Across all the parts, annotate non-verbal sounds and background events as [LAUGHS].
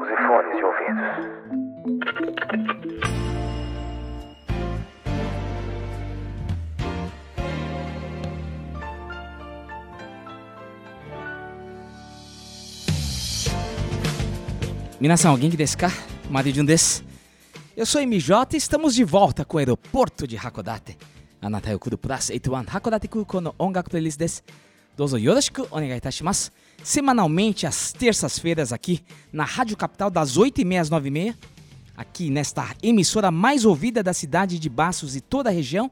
Use fones de ouvidos. Minação, alguém que descar? Maridinho des. Eu sou MJ e estamos de volta com o aeroporto de Hakodate. Anata yo kuru plus 81 Hakodate Kuko no ongaku playlist des. Dozo yoroshiku onegai itashimasu semanalmente às terças-feiras aqui na Rádio Capital das 8h30 às 9h30, aqui nesta emissora mais ouvida da cidade de Baços e toda a região,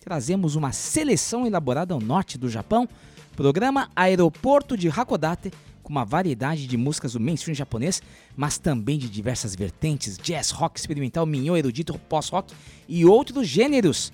trazemos uma seleção elaborada ao norte do Japão, programa Aeroporto de Hakodate, com uma variedade de músicas do mainstream japonês, mas também de diversas vertentes, jazz, rock experimental, minhô, erudito, pós-rock e outros gêneros.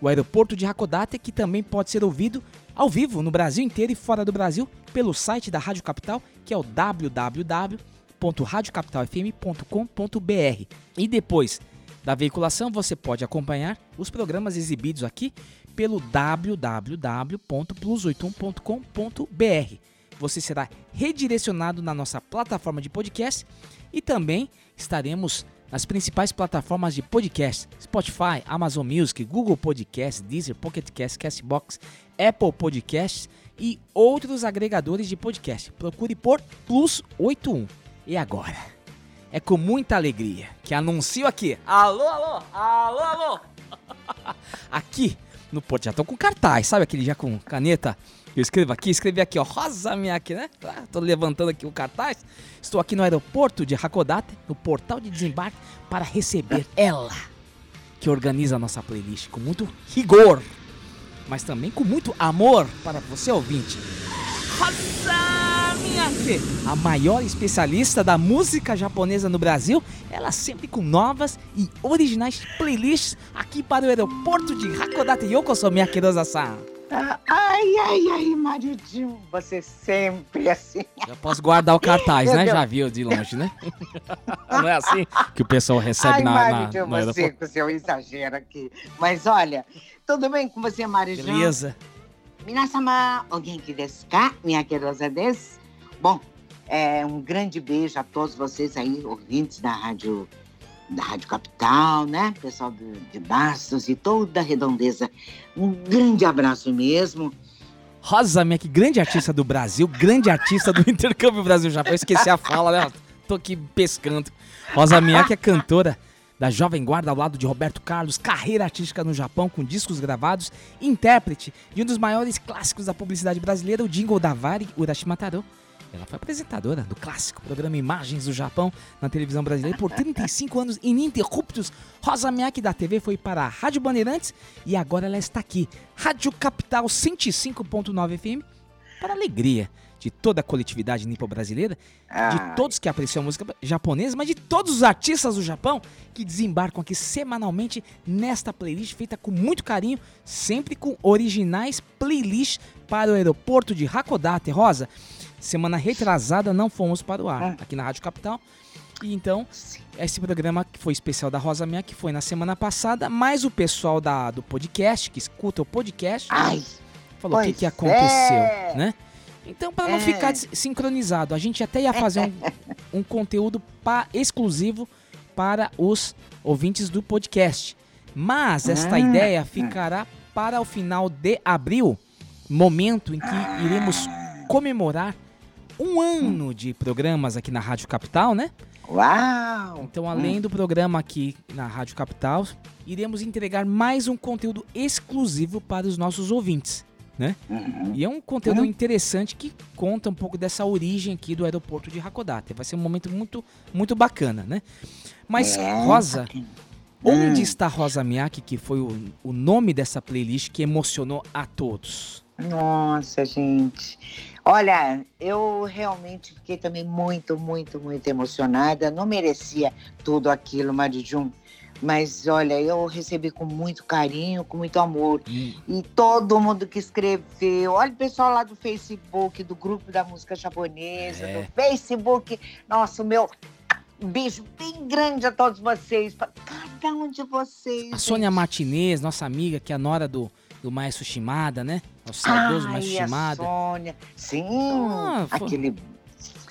O aeroporto de Hakodate, que também pode ser ouvido ao vivo no Brasil inteiro e fora do Brasil pelo site da Rádio Capital, que é o www.radiocapitalfm.com.br. E depois da veiculação, você pode acompanhar os programas exibidos aqui pelo www.plus81.com.br. Você será redirecionado na nossa plataforma de podcast e também estaremos nas principais plataformas de podcast: Spotify, Amazon Music, Google Podcasts, Deezer, Pocket Cast, Castbox, Apple Podcasts e outros agregadores de podcast. Procure por Plus 81. E agora? É com muita alegria que anuncio aqui. Alô, alô, alô, alô. [LAUGHS] aqui no Porto. Já tô com cartaz, sabe aquele já com caneta? Eu escrevo aqui, escrevi aqui, ó, Rosa Miyake, né? Tá, tô levantando aqui o cartaz. Estou aqui no aeroporto de Hakodate, no portal de desembarque, para receber ela, que organiza a nossa playlist com muito rigor, mas também com muito amor para você, ouvinte. Rosa Miyake, a maior especialista da música japonesa no Brasil, ela sempre com novas e originais playlists aqui para o aeroporto de Hakodate. Yokoso Miyake Rosa-san. Ah, Ai, ai, ai, maridinho, você sempre assim. Já posso guardar o cartaz, né? Já viu de longe, né? [LAUGHS] Não é assim que o pessoal recebe ai, na, na, maridinho, no você aeroporto? com seu exagero aqui. Mas olha, tudo bem com você, maridinho? Beleza. Minasama, genki desu ka? Minha querosa desu. Bom, é, um grande beijo a todos vocês aí, ouvintes da Rádio, da Rádio Capital, né? Pessoal do, de Bastos e toda a redondeza. Um grande abraço mesmo. Rosa Mac, grande artista do Brasil, grande artista do [LAUGHS] intercâmbio Brasil-Japão. Esqueci a fala, né? Tô aqui pescando. Rosa Miyake é cantora da Jovem Guarda ao lado de Roberto Carlos, carreira artística no Japão com discos gravados, intérprete de um dos maiores clássicos da publicidade brasileira, o jingle da Vari Urashima Taro. Ela foi apresentadora do clássico programa Imagens do Japão na televisão brasileira por 35 anos ininterruptos. Rosa Miyake da TV foi para a Rádio Bandeirantes e agora ela está aqui, Rádio Capital 105.9 FM, para alegria de toda a coletividade nipo-brasileira, de Ai. todos que apreciam a música japonesa, mas de todos os artistas do Japão que desembarcam aqui semanalmente nesta playlist feita com muito carinho, sempre com originais playlists para o aeroporto de Hakodate. Rosa, semana retrasada não fomos para o ar Ah. aqui na Rádio Capital. E então, esse programa que foi especial da Rosa Minha, que foi na semana passada, mas o pessoal da, do podcast, que escuta o podcast, Ai, falou o que, que aconteceu, é. né? Então, para não É. ficar sincronizado, a gente até ia fazer um, [LAUGHS] um conteúdo pa- exclusivo para os ouvintes do podcast. Mas esta Ah. ideia ficará para o final de abril, momento em que iremos comemorar um ano de programas aqui na Rádio Capital, né? Uau! Então, além do programa aqui na Rádio Capital, iremos entregar mais um conteúdo exclusivo para os nossos ouvintes, né? Uhum. E é um conteúdo Uhum. interessante que conta um pouco dessa origem aqui do aeroporto de Hakodate. Vai ser um momento muito, muito bacana, né? Mas, É, Rosa, onde Hum. está Rosa Miyake, que foi o, o nome dessa playlist que emocionou a todos? Nossa, gente. Olha, eu realmente fiquei também muito, muito, muito emocionada. Não merecia tudo aquilo, Marijum. Mas olha, eu recebi com muito carinho, com muito amor. Hum, E todo mundo que escreveu. Olha o pessoal lá do Facebook, do grupo da música japonesa, É. do Facebook. Nossa, o meu um beijo bem grande a todos vocês. Pra cada um de vocês. A Sônia gente. Martinez, nossa amiga, que é a nora do, do Maestro Shimada, né? O saudoso Maestro Ai, a Shimada. Sônia. Sim, Ah, foi- aquele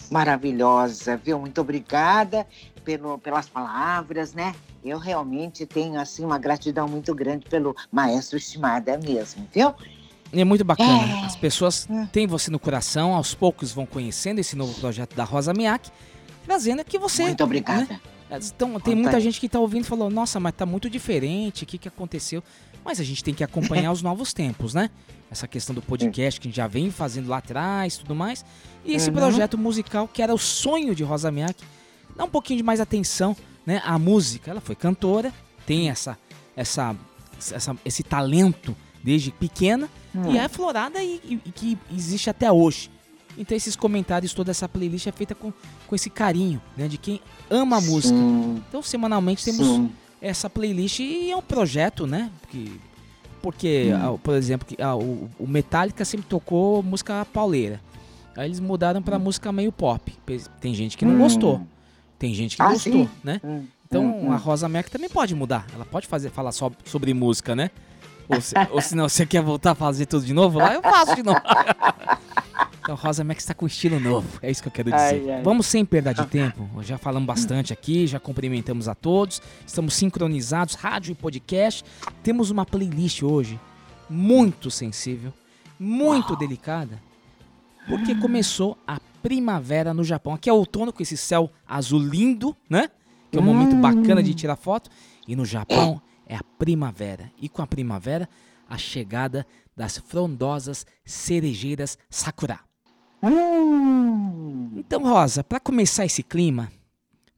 maravilhosa, viu? Muito obrigada pelo, pelas palavras, né? Eu realmente tenho assim uma gratidão muito grande pelo maestro estimada mesmo, viu? É muito bacana. É. As pessoas Hum. têm você no coração, aos poucos vão conhecendo esse novo projeto da Rosa Miyake, trazendo que você. muito obrigada. Então, tem Conta muita aí. gente que tá ouvindo e falou: Nossa, mas tá muito diferente, o que, que aconteceu? Mas a gente tem que acompanhar [LAUGHS] os novos tempos, né? Essa questão do podcast que a gente já vem fazendo lá atrás tudo mais. E esse Uhum. projeto musical, que era o sonho de Rosa Miyake, dá um pouquinho de mais atenção né, à música. Ela foi cantora, tem essa, essa, essa- esse talento desde pequena Hum. e é aflorada e, e- e que existe até hoje. Então esses comentários, toda essa playlist é feita com, com esse carinho, né? De quem ama a música. Sim, Então semanalmente temos sim. essa playlist e é um projeto, né? Que, porque, Hum. ah, por exemplo, que, ah, o, Metallica sempre tocou música pauleira. Aí eles mudaram pra música meio pop. Tem gente que não Hum. gostou. Tem gente que Ah, gostou, sim? né? Hum, Então hum, a hum. Rosa Mac também pode mudar. Ela pode fazer, falar só sobre música, né? Ou se, ou se não, você quer voltar a fazer tudo de novo? Lá eu faço de novo. [LAUGHS] então Rosa Mac está com estilo novo. É isso que eu quero dizer. Ai, ai. Vamos sem perda de [LAUGHS] tempo. Já falamos bastante aqui, já cumprimentamos a todos. Estamos sincronizados, rádio e podcast. Temos uma playlist hoje muito sensível, muito delicada, porque começou a primavera no Japão. Aqui é outono com esse céu azul lindo, né? Que é um momento bacana de tirar foto. E no Japão é a primavera. E com a primavera, a chegada das frondosas cerejeiras sakura. Hum, Então, Rosa, para começar esse clima,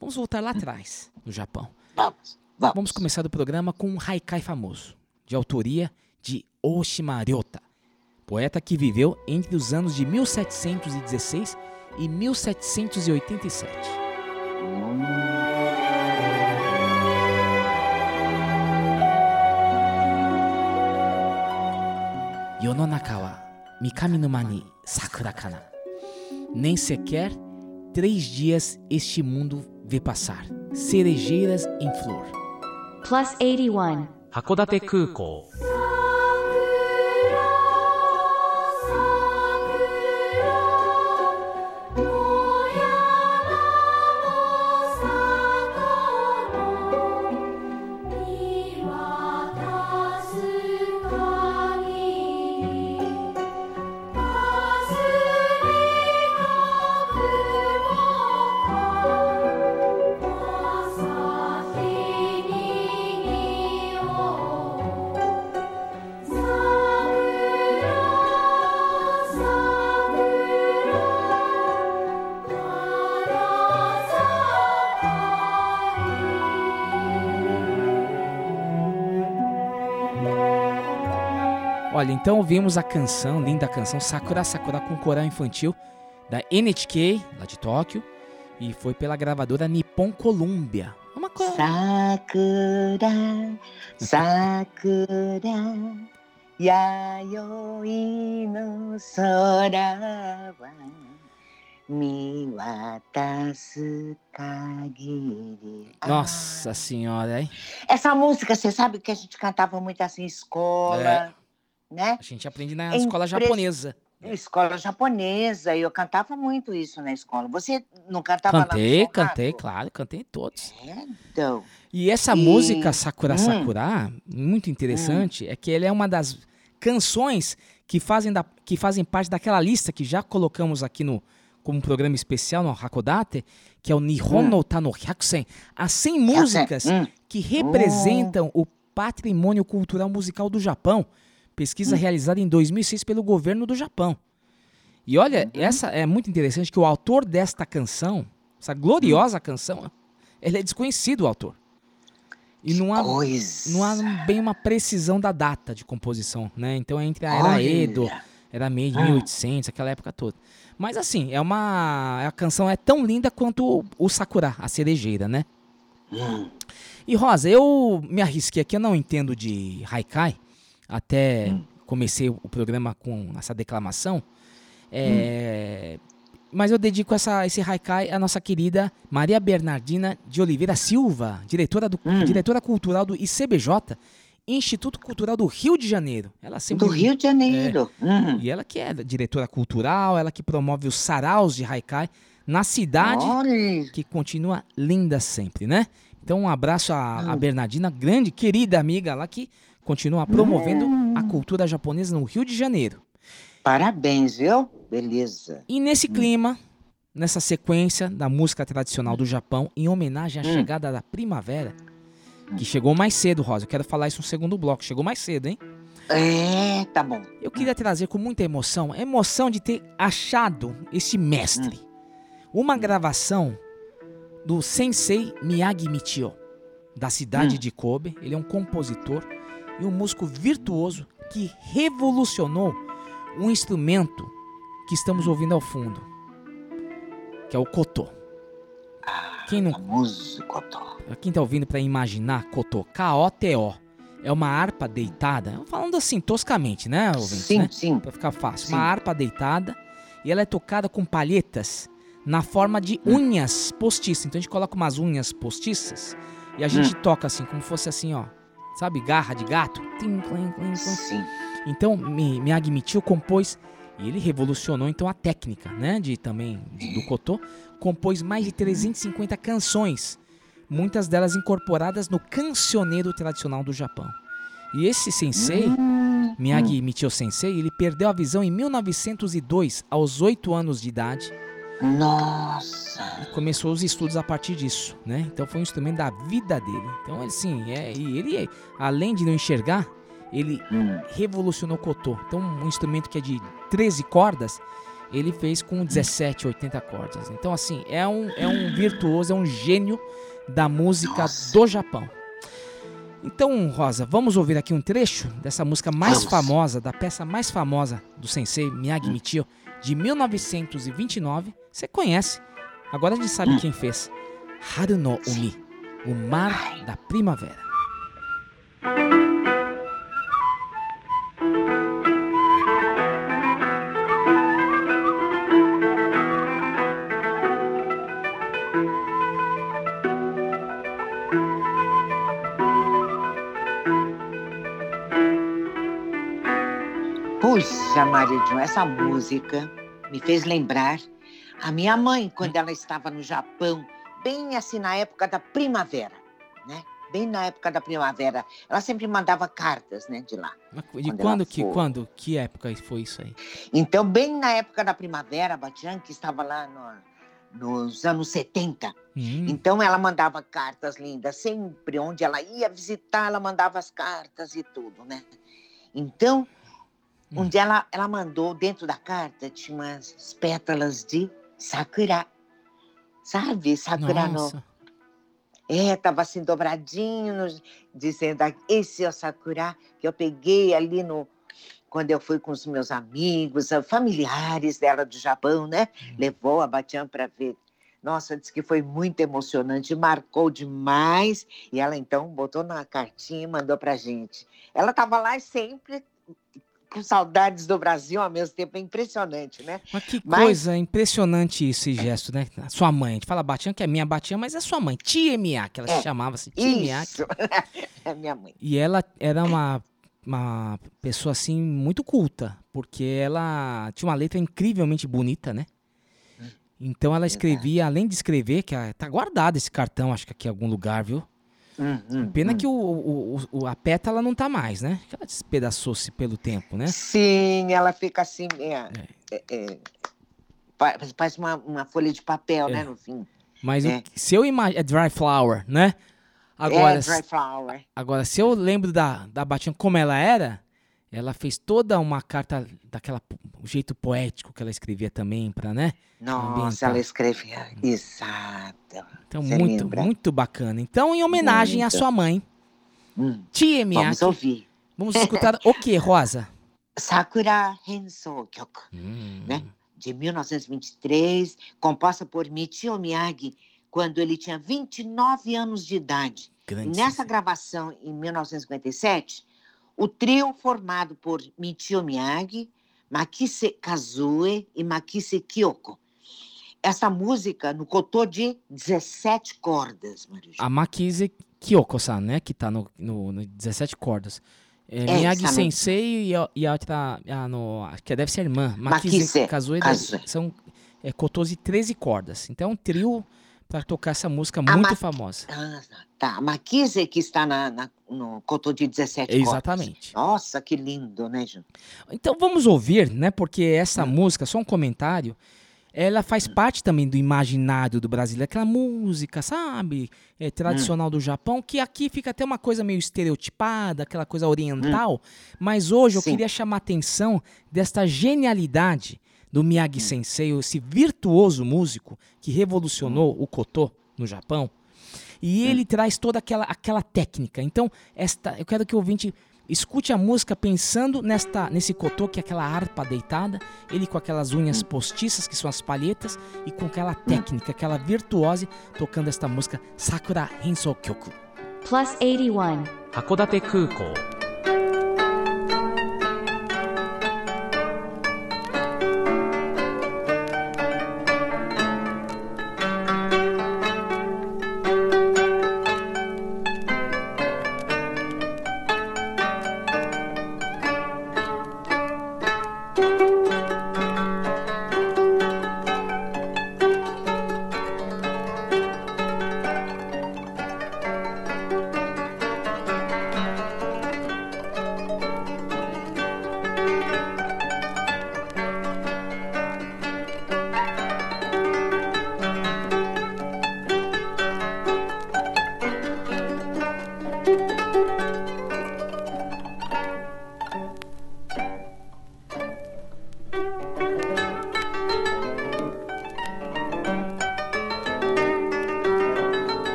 vamos voltar lá atrás, no Japão. vamos, vamos. Vamos começar o programa com um haikai famoso, de autoria de Oshima Ryota, poeta que viveu entre os anos de 1716 e 1787. Yononakawa Mikami no Mani Sakurakana. Nem sequer três dias este mundo vê passar. Cerejeiras em flor. Plus 81. Hakodate Kukou. Olha, então ouvimos a canção, linda canção Sakura Sakura com coral infantil da NHK, lá de Tóquio, e foi pela gravadora Nippon Columbia. Uma coisa. Sakura, Sakura, Yayoi no sora wa miwatasu kagiri. Nossa senhora, hein? Essa música, você sabe que a gente cantava muito assim em escola, né? A gente aprende na É escola impre- japonesa. Escola japonesa, e eu cantava muito isso na escola. Você não cantava lá Cantei, Sol cantei, Rato? claro, cantei todos. É, então. E essa E- música Sakura Hum. Sakura, muito interessante, é que ela é uma das canções que fazem, da, que fazem parte daquela lista que já colocamos aqui no como um programa especial no Hakodate, que é o Nihon no Tano Hyakusen, as 100 músicas Hum. que representam o patrimônio cultural musical do Japão. Pesquisa realizada em 2006 pelo governo do Japão. E olha, essa é muito interessante que o autor desta canção, essa gloriosa canção, ele é desconhecido o autor. E não há, Coisa. não há bem uma precisão da data de composição, né? Então é entre a era Edo, Olha. era meio de 1800, aquela época toda. Mas assim, é uma a canção é tão linda quanto o, o Sakura, a cerejeira, né? Hum. E Rosa, eu me arrisquei aqui, eu não entendo de haikai, até Hum. comecei o programa com essa declamação. Hum. É, Mas eu dedico essa, esse haikai à nossa querida Maria Bernardina de Oliveira Silva, diretora, do, Hum. diretora cultural do ICBJ, Instituto Cultural do Rio de Janeiro. Ela sempre Do Rio de Janeiro. Hum. e ela que é diretora cultural, ela que promove os saraus de haikai na cidade Olha. que continua linda sempre, né? Então um abraço à, Hum. à Bernardina, grande, querida amiga lá que continua promovendo Hum. a cultura japonesa no Rio de Janeiro. Parabéns, viu? Beleza. E nesse clima, nessa sequência da música tradicional do Japão, em homenagem à Hum. chegada da primavera, que chegou mais cedo, Rosa. Eu quero falar isso no segundo bloco. Chegou mais cedo, hein? É, tá bom. Eu queria trazer com muita emoção, a emoção de ter achado esse mestre. Uma gravação do Sensei Miyagi Michio, da cidade Hum. de Kobe. Ele é um compositor e um músico virtuoso que revolucionou um instrumento que estamos ouvindo ao fundo, que é o koto. Quem não Músico, tô. quem tá ouvindo para imaginar Koto, K-O-T-O, é uma harpa deitada, falando assim toscamente, né, ouvinte, Sim, né? sim. Pra ficar fácil. Sim. Uma harpa deitada e ela é tocada com palhetas na forma de unhas postiças. Então a gente coloca umas unhas postiças e a gente toca assim, como fosse assim, ó. Sabe, garra de gato? Tim, clim, clim. Sim. Então, Mi- Miyagi Michio compôs e ele revolucionou então a técnica, né, de também de- do koto, compôs mais de 350 canções, muitas delas incorporadas no cancioneiro tradicional do Japão. E esse sensei, Hum, Miyagi Michio Sensei, ele perdeu a visão em 1902, aos 8 anos de idade, Nossa. e começou os estudos a partir disso, né? Então foi um instrumento da vida dele. Então, ele, sim, é, e ele, além de não enxergar, ele Hum. revolucionou o koto. Então, um instrumento que é de 13 cordas, ele fez com 17, 80 cordas. Então, assim, é um, é um virtuoso, é um gênio da música Nossa. do Japão. Então, Rosa, vamos ouvir aqui um trecho dessa música mais Vamos. famosa, da peça mais famosa do sensei Miyagi Michio, de 1929. Você conhece. Agora a gente sabe Hum. quem fez. Haru no Umi, o mar da primavera. Puxa, Maridinho, essa música me fez lembrar a minha mãe, quando ela estava no Japão, bem assim na época da primavera, né? Bem na época da primavera. Ela sempre mandava cartas, né, de lá. De Quando que, quando, que época foi isso aí? Então, bem na época da primavera, a Batian, que estava lá no- nos anos 70, Hum, Então ela mandava cartas lindas, sempre onde ela ia visitar, ela mandava as cartas e tudo, né? Então, um dia ela, ela mandou, dentro da carta, tinha umas pétalas de sakura. Sabe? Sakura no. nossa. É, tava assim dobradinho, no- dizendo: "Ah, esse é o sakura que eu peguei ali no. Quando eu fui com os meus amigos, ah, familiares dela do Japão, né? Levou a Batian para ver. Nossa, disse que foi muito emocionante, marcou demais. E ela então botou na cartinha e mandou pra gente. Ela estava lá sempre com saudades do Brasil ao mesmo tempo. É impressionante, né? Mas que Mas- coisa impressionante esse gesto, né? Sua mãe, a gente fala Batian, que é minha Batian, mas é sua mãe, Tia Mia, que ela É, se chamava assim, Tia Mia. Isso. [LAUGHS] é minha mãe. E ela era uma uma pessoa assim muito culta, porque ela tinha uma letra incrivelmente bonita, né? Então ela escrevia, além de escrever, que a- tá guardado esse cartão, acho que aqui em algum lugar, viu? Hum, hum, Pena hum. que o, o- o- a pétala não tá mais, né? Que ela despedaçou-se pelo tempo, né? Sim, ela fica assim, é, é, é, pa- parece uma, uma folha de papel, É. né, no fim. Mas o É. se eu imagino. É dry flower, né? Agora, é, dry flower. agora, se eu lembro da, da Batinha como ela era, ela fez toda uma carta daquela o jeito poético que ela escrevia também, pra, né? Nossa, ambiental. ela escrevia. Exato. Então, Você muito, lembra? muito bacana. Então, em homenagem à Muito. sua mãe, Hum, Tia vamos Miyake, ouvir. vamos escutar [LAUGHS] o que, Rosa? Sakura Hensou Kyoku, Hum, né? de 1923, composta por Michio Miyagi, quando ele tinha 29 anos de idade. grande Nessa gravação, em 1957, o trio formado por Michio Miyagi, Makise Kazue e Makise Kyoko. Essa música no cotô de 17 cordas, Marujo. A Makise Kyoko-san, né? Que tá no, no, no 17 cordas. É, É, Miyagi no- Sensei e a, e a outra, a no, que deve ser irmã. Makise Makise Kazue, Kazue. são é, cotôs de 13 cordas. Então, é um trio para tocar essa música muito Ma- famosa. Ah, tá. A Makise que está na, na- no cotô de 17 cordas. Exatamente. Nossa, que lindo, né, Ju? Então vamos ouvir, né? Porque essa Hum. música, só um comentário, ela faz parte também do imaginário do brasileiro, aquela música, sabe, é, tradicional do Japão, que aqui fica até uma coisa meio estereotipada, aquela coisa oriental. Mas hoje eu Sim. queria chamar a atenção desta genialidade do Miyagi Sensei, esse virtuoso músico que revolucionou o koto no Japão. E ele traz toda aquela, aquela técnica. Então, esta, eu quero que o ouvinte escute a música pensando nesta, nesse cotô, que é aquela harpa deitada, ele com aquelas unhas postiças, que são as palhetas, e com aquela técnica, aquela virtuose, tocando esta música Sakura Hensou Kyoku. Plus 81. 函館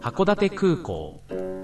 函館空港「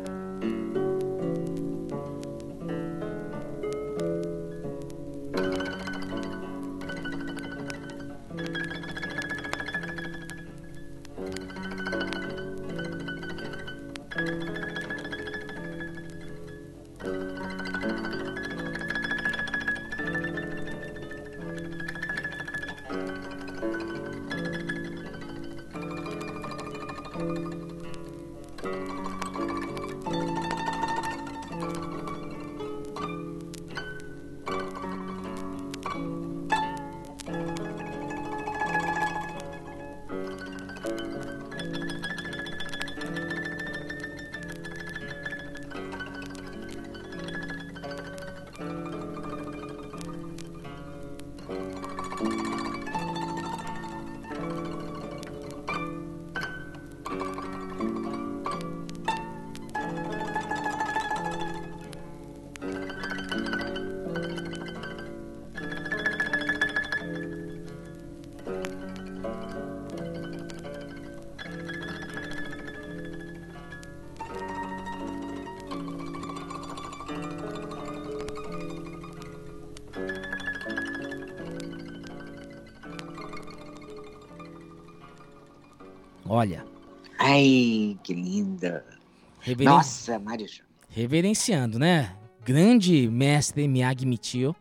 reveren- Nossa, Mário Júnior. reverenciando, né? Grande mestre Miyagi Michio.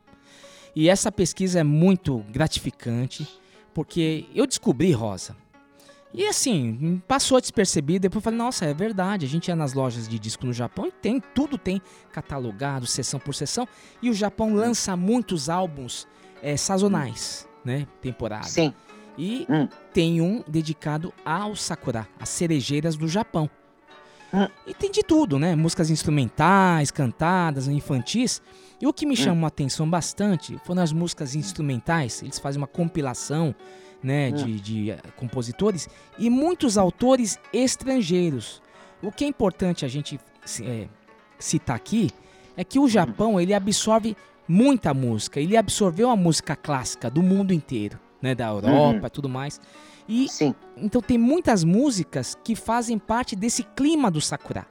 E essa pesquisa é muito gratificante, porque eu descobri, Rosa. E assim, passou despercebido, depois eu falei, nossa, é verdade, a gente ia nas lojas de disco no Japão e tem, tudo tem catalogado, sessão por sessão, e o Japão lança muitos álbuns eh, sazonais, né? Temporada. Sim. E Hum. tem um dedicado ao Sakura, as cerejeiras do Japão. Hum. E tem de tudo, né? Músicas instrumentais, cantadas, infantis. E o que me chamou a atenção bastante foram as músicas instrumentais. Eles fazem uma compilação, né, de, de, eh, compositores e muitos autores estrangeiros. O que é importante a gente eh, citar aqui é que o Japão ele absorve muita música. Ele absorveu a música clássica do mundo inteiro, né, da Europa, e tudo mais. E Sim. então tem muitas músicas que fazem parte desse clima do Sakura.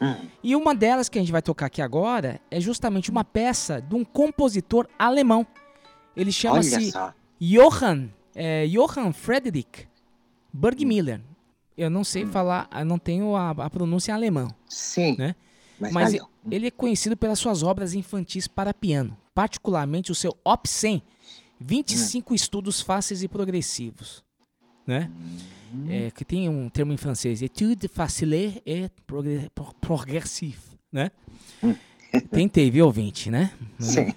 Hum. E uma delas que a gente vai tocar aqui agora é justamente uma peça de um compositor alemão. Ele chama-se. Johann, é, Johann Friedrich Burgmüller. Eu não sei falar, eu não tenho a, a pronúncia em alemão. Sim. Né? Mas, Mas valeu. ele é conhecido pelas suas obras infantis para piano, particularmente o seu Op 100, 25 estudos fáceis e progressivos, né? É, que tem um termo em francês, étude facile et progre- pro- progressif, né? [LAUGHS] Tentei, viu, ouvinte, né? Sim.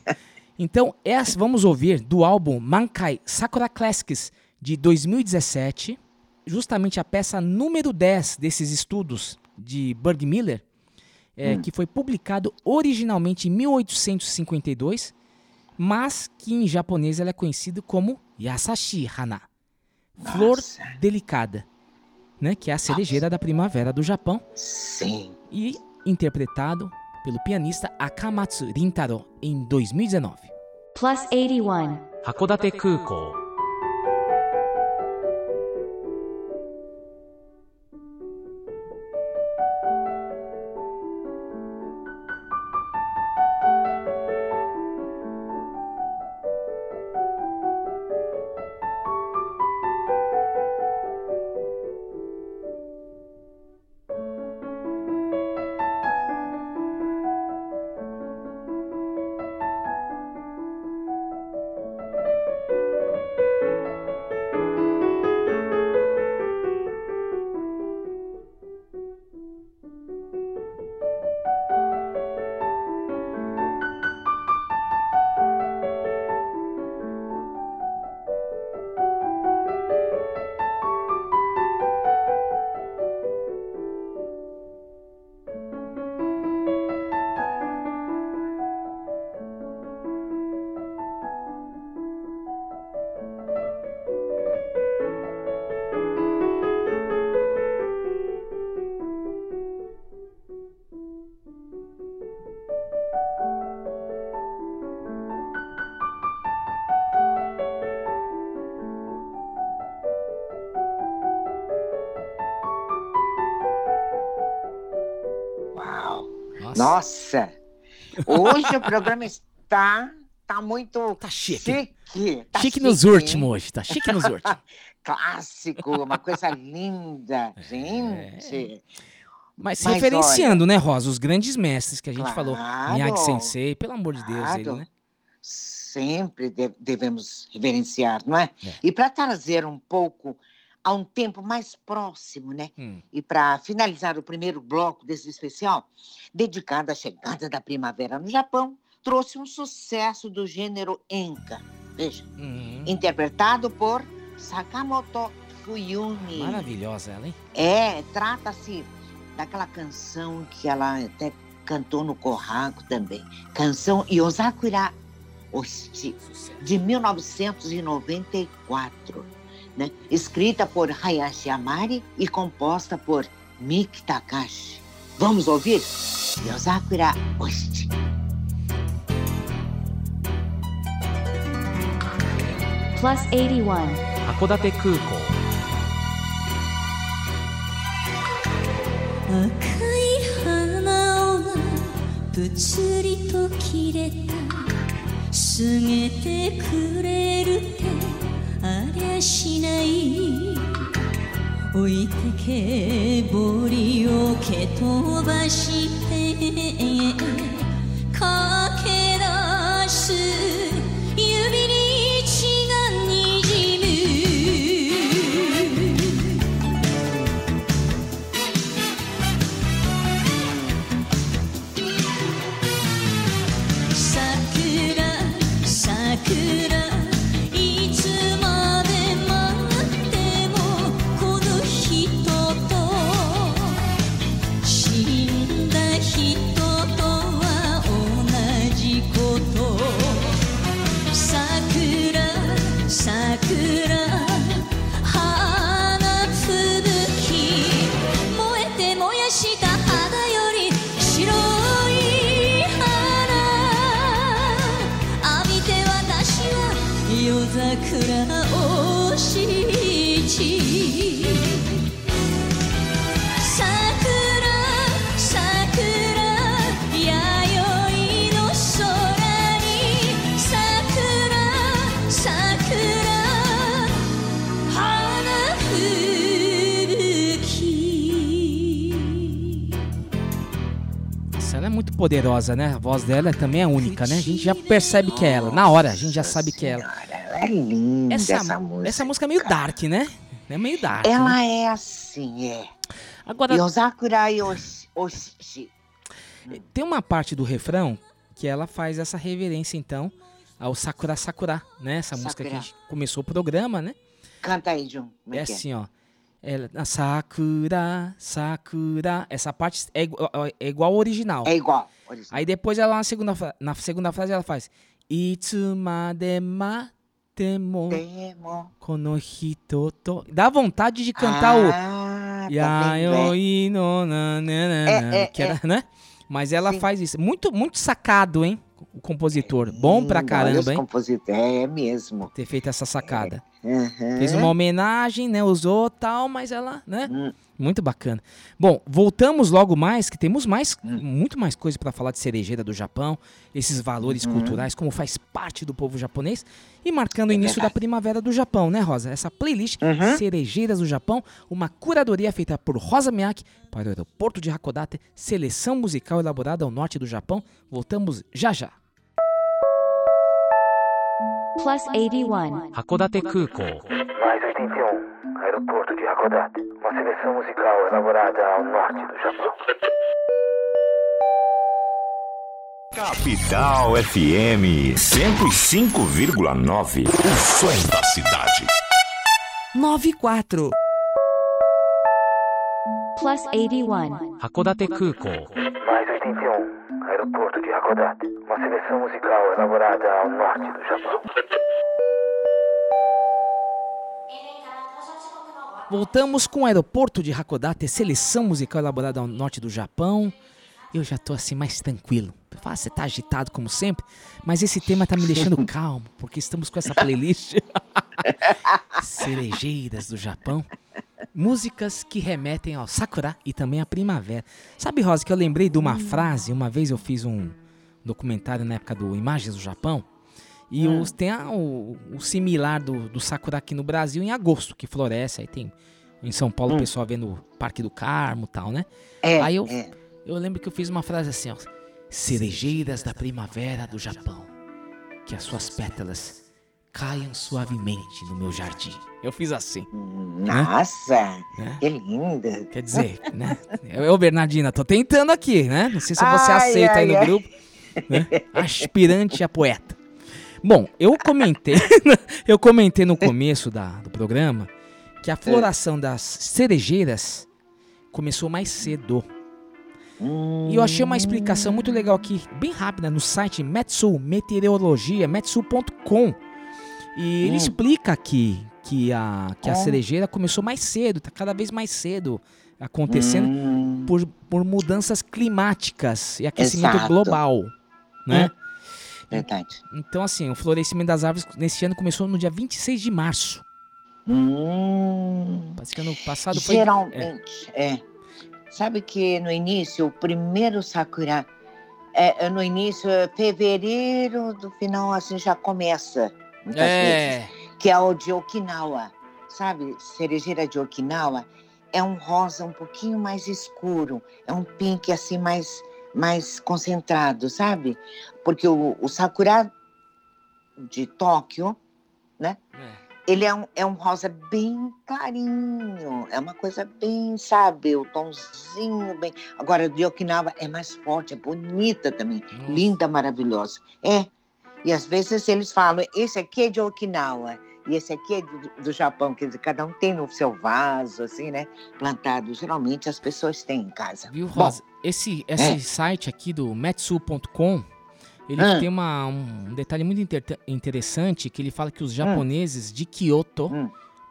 Então, essa, vamos ouvir do álbum Mankai Sakura Classics de 2017, justamente a peça número 10 desses estudos de Berg Miller, é, que foi publicado originalmente em 1852, mas que em japonês ela é conhecida como Yasashi Hana, flor Nossa. delicada, né, que é a cerejeira da primavera do Japão Sim. e interpretado pelo pianista Akamatsu Rintaro em 2019. plus 81. 函館 Nossa! Hoje o programa está tá muito Tá chique. chique. Tá chique nos hein? últimos hoje, tá chique nos últimos. [LAUGHS] Clássico, uma coisa linda, gente. Mas, Mas referenciando, né, Rosa, os grandes mestres que a gente falou. Claro. Miyagi Sensei, pelo amor de Deus, ele, né? Sempre de- devemos reverenciar, não é? É. E para trazer um pouco a um tempo mais próximo, né? Hum. E para finalizar o primeiro bloco desse especial, dedicado à chegada da primavera no Japão, trouxe um sucesso do gênero enka. Veja, Hum. interpretado por Sakamoto Fuyumi. Maravilhosa ela, hein? É, trata-se daquela canção que ela até cantou no Corraco também. Canção Yosakura Oshi, de 1994 Né? Escrita por Hayashi Amari e composta por Miki Takashi. Vamos ouvir? Yosakura Oshi. plus 81, 函館空港赤い花がぷつりと切れた過げてくれるっ てありゃしない。置いてけぼりを蹴飛ばして。Poderosa, né? A voz dela também é única, né? A gente já percebe que é ela. Na hora, a gente já sabe que é ela. Ela é linda Essa, essa, música. essa música é meio dark, né? É meio dark. né? Ela é assim, é. Agora, tem uma parte do refrão que ela faz essa reverência, então, ao Sakura Sakura, né? Essa música que a Sakura. gente começou o programa, né? Canta aí, Jun. É é é? assim, ó. Ela, a Sakura, Sakura. Essa parte é, igual- é igual ao original. É igual. original. Aí depois ela na segunda, na segunda frase ela faz Itsumade matemo Demo. kono hito to. Dá vontade de cantar o ah, tá é? Yayoi no na na na É, é, que era, né? Mas ela Sim. faz isso. Muito muito sacado, hein? O compositor. Bom pra os caramba, hein? compositor- É mesmo. Ter feito essa sacada. Uhum. Fez uma homenagem, né? Usou tal, mas ela, né? Hum. Muito bacana. Bom, voltamos logo mais, que temos mais, Hum. muito mais coisa para falar de cerejeira do Japão, esses valores Uhum. culturais, como faz parte do povo japonês e marcando o É início verdade. da primavera do Japão, né, Rosa? Essa playlist Uhum. Cerejeiras do Japão, uma curadoria feita por Rosa Miyake para o aeroporto de Hakodate, seleção musical elaborada ao norte do Japão. Voltamos já já. plus 81, 函館空港 mais 81, aeroporto de Hakodate. Uma seleção musical elaborada ao norte do Japão. Capital FM 105,9. O som da cidade. 94. Plus 81. Hakodate Kukou. Mais 81. Aeroporto de Hakodate. Uma seleção musical elaborada ao norte do Japão. Voltamos com o aeroporto de Hakodate, seleção musical elaborada ao norte do Japão. Eu já tô assim mais tranquilo. Ah, Você tá agitado como sempre, mas esse tema tá me deixando [LAUGHS] calmo, porque estamos com essa playlist [LAUGHS] Cerejeiras do Japão. músicas que remetem ao Sakura e também à primavera. Sabe, Rosa, que eu lembrei de uma Hum. frase, uma vez eu fiz um documentário na época do Imagens do Japão, e Hum. os, tem a- o, o similar do, do Sakura aqui no Brasil em agosto, que floresce, aí tem em São Paulo o pessoal vendo o Parque do Carmo e tal, né? Hum. É, aí eu, é. eu lembro que eu fiz uma frase assim, ó, cerejeiras da primavera do Japão, que as suas pétalas caiam suavemente no meu jardim. Eu fiz assim. Nossa, Né? que linda. Quer dizer, né? Eu, Bernardina, tô tentando aqui, né? Não sei se você Ai, aceita aí ai, no ai. grupo. né? Aspirante a poeta. Bom, eu comentei, [LAUGHS] eu comentei no começo da, do programa que a floração das cerejeiras começou mais cedo. E eu achei uma explicação muito legal aqui, bem rápida, no site Metsu Meteorologia, metsu.com. E ele Hum. explica aqui que a, que a É. cerejeira começou mais cedo, tá cada vez mais cedo acontecendo Hum. por, por mudanças climáticas e aquecimento Exato. global, né? Verdade. Então, assim, o florescimento das árvores nesse ano começou no dia 26 de março. Hum. Parece que ano passado foi... Geralmente, é. Sabe que no início, o primeiro sakura, é, é no início, é fevereiro, do final, assim, já começa, muitas É. vezes, que é o de Okinawa. Sabe, cerejeira de Okinawa é um rosa um pouquinho mais escuro, é um pink, assim, mais, mais concentrado, sabe? Porque o, o sakura de Tóquio, né? Ele é um, é um rosa bem clarinho, é uma coisa bem, sabe, o tomzinho bem. Agora, de Okinawa é mais forte, é bonita também, linda, maravilhosa. É, e às vezes eles falam, esse aqui é de Okinawa, e esse aqui é do, do Japão, quer dizer, cada um tem no seu vaso, assim, né, plantado. Geralmente as pessoas têm em casa. Viu, Bom, Rosa? esse esse é. site aqui do Metsu.com, ele Ah. tem uma, um detalhe muito inter- interessante, que ele fala que os Hum. japoneses de Kyoto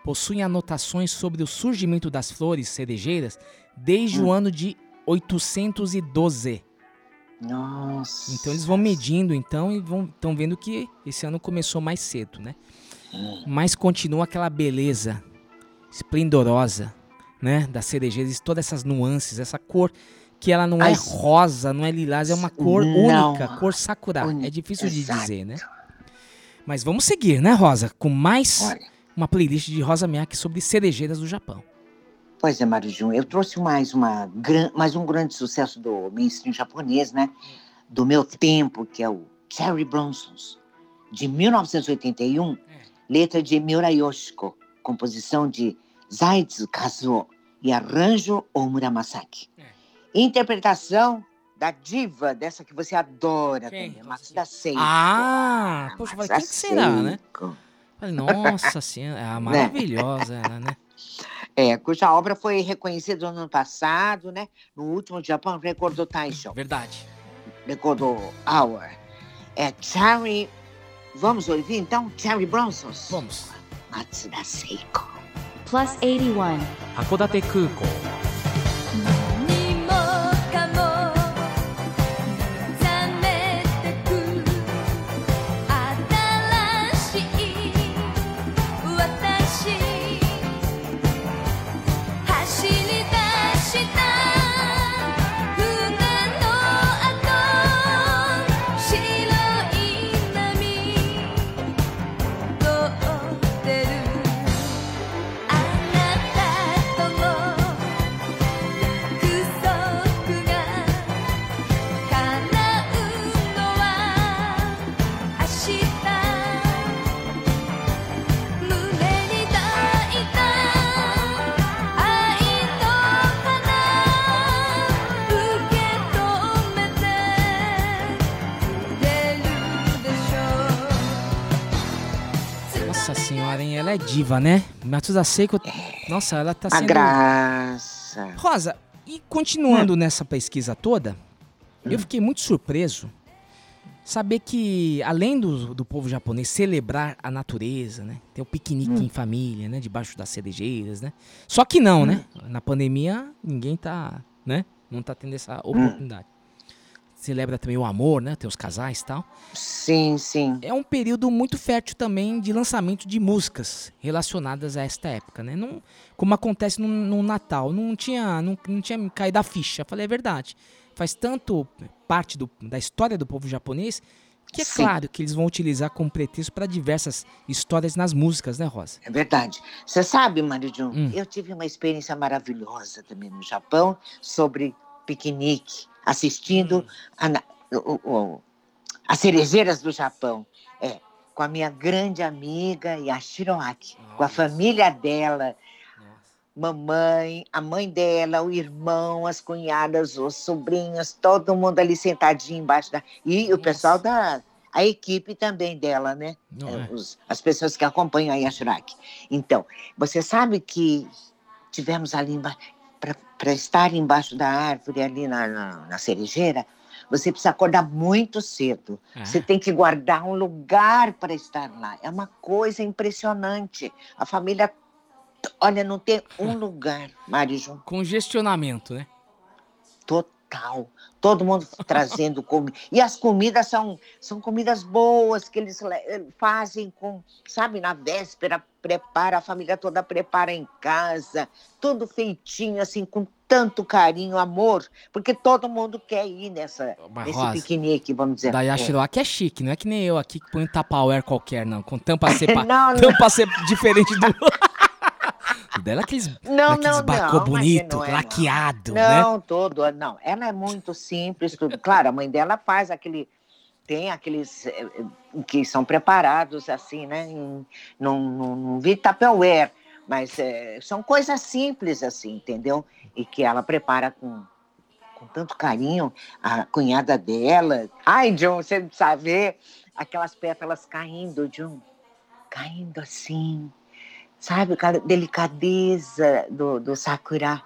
possuem anotações sobre o surgimento das flores cerejeiras desde o ano de 812. Nossa. Então eles vão medindo então e vão estão vendo que esse ano começou mais cedo, né? Mas continua aquela beleza esplendorosa, né, das cerejeiras, todas essas nuances, essa cor que ela não é As- rosa, não é lilás, é uma cor Não. única, cor sakura. É difícil de Exato. dizer, né? Mas vamos seguir, né, Rosa, com mais Olha. uma playlist de Rosa Miyake sobre cerejeiras do Japão. Pois é, Mário Jun, eu trouxe mais, uma, mais um grande sucesso do mainstream japonês, né? Do meu tempo, que é o Cherry Bronsons, de 1981, letra de Miura Yoshiko, composição de Zaitsu Kazuo e arranjo Omura Masaki. Interpretação da diva, dessa que você adora também, Matsuda Seiko. Ah, poxa, eu falei, quem que será, né? Nossa senhora, é [LAUGHS] maravilhosa ela, né? [LAUGHS] É, cuja obra foi reconhecida no ano passado, né? No último Japão Record do Taisho. Verdade. Record do Hour. É Cherry. Vamos ouvir então Cherry Bronsons? Vamos. Matsuda Seiko. Plus 81. 函館 Ela é diva, né? Matsuda Seiko, nossa, ela tá A sendo... graça. Rosa, e continuando nessa pesquisa toda, eu fiquei muito surpreso saber que, além do, do povo japonês celebrar a natureza, né? Ter o piquenique em família, né? Debaixo das cerejeiras, né? Só que não, né? Na pandemia, ninguém tá, né? Não tá tendo essa oportunidade. Celebra também o amor, né? Tem os casais e tal. Sim, sim. É um período muito fértil também de lançamento de músicas relacionadas a esta época, né? Não, como acontece no, no Natal, não tinha, não, não tinha caído a ficha. Falei, é verdade. Faz tanto parte do- da história do povo japonês que é Sim. claro que eles vão utilizar como pretexto para diversas histórias nas músicas, né, Rosa? É verdade. Você sabe, Marijun, Hum. eu tive uma experiência maravilhosa também no Japão sobre piquenique, assistindo Hum. a, o- o- as cerejeiras do Japão. É, com a minha grande amiga Yashiroaki, com a família dela, mamãe, a mãe dela, o irmão, as cunhadas, os sobrinhos, todo mundo ali sentadinho embaixo da. E o pessoal da. A equipe também dela, né? É, os- as pessoas que acompanham a Yashiroaki. Então, você sabe que tivemos ali para estar embaixo da árvore, ali na, na, na cerejeira, você precisa acordar muito cedo. É. Você tem que guardar um lugar para estar lá. É uma coisa impressionante. A família, olha, não tem um [LAUGHS] lugar, Marijun, Congestionamento, né? total. Todo mundo trazendo [LAUGHS] comida. E as comidas são, são comidas boas que eles le- eh, fazem com, sabe, na véspera, prepara, a família toda prepara em casa, tudo feitinho, assim, com tanto carinho, amor, porque todo mundo quer ir nessa, Mas, nesse Rosa, piquenique, vamos dizer. Da. Yashiroaki é chique, não é que nem eu aqui que põe um Tupperware qualquer, não. Com tampa sepa... [LAUGHS] Não, não. tampa ser diferente do... [LAUGHS] dela é aqueles, [LAUGHS] Não, aqueles não, bacô não, bonito, não é, não. laqueado, né? Não, todo, não. Ela é muito simples, tudo. Claro, a mãe dela faz aquele, tem aqueles eh, eh, que são preparados assim, né? Em, não, não, não vi Tupperware, mas eh, são coisas simples assim, entendeu? E que ela prepara com com tanto carinho a cunhada dela. Ai, John, você não sabe ver aquelas pétalas caindo, John, caindo assim, sabe? Aquela delicadeza do, do sakura.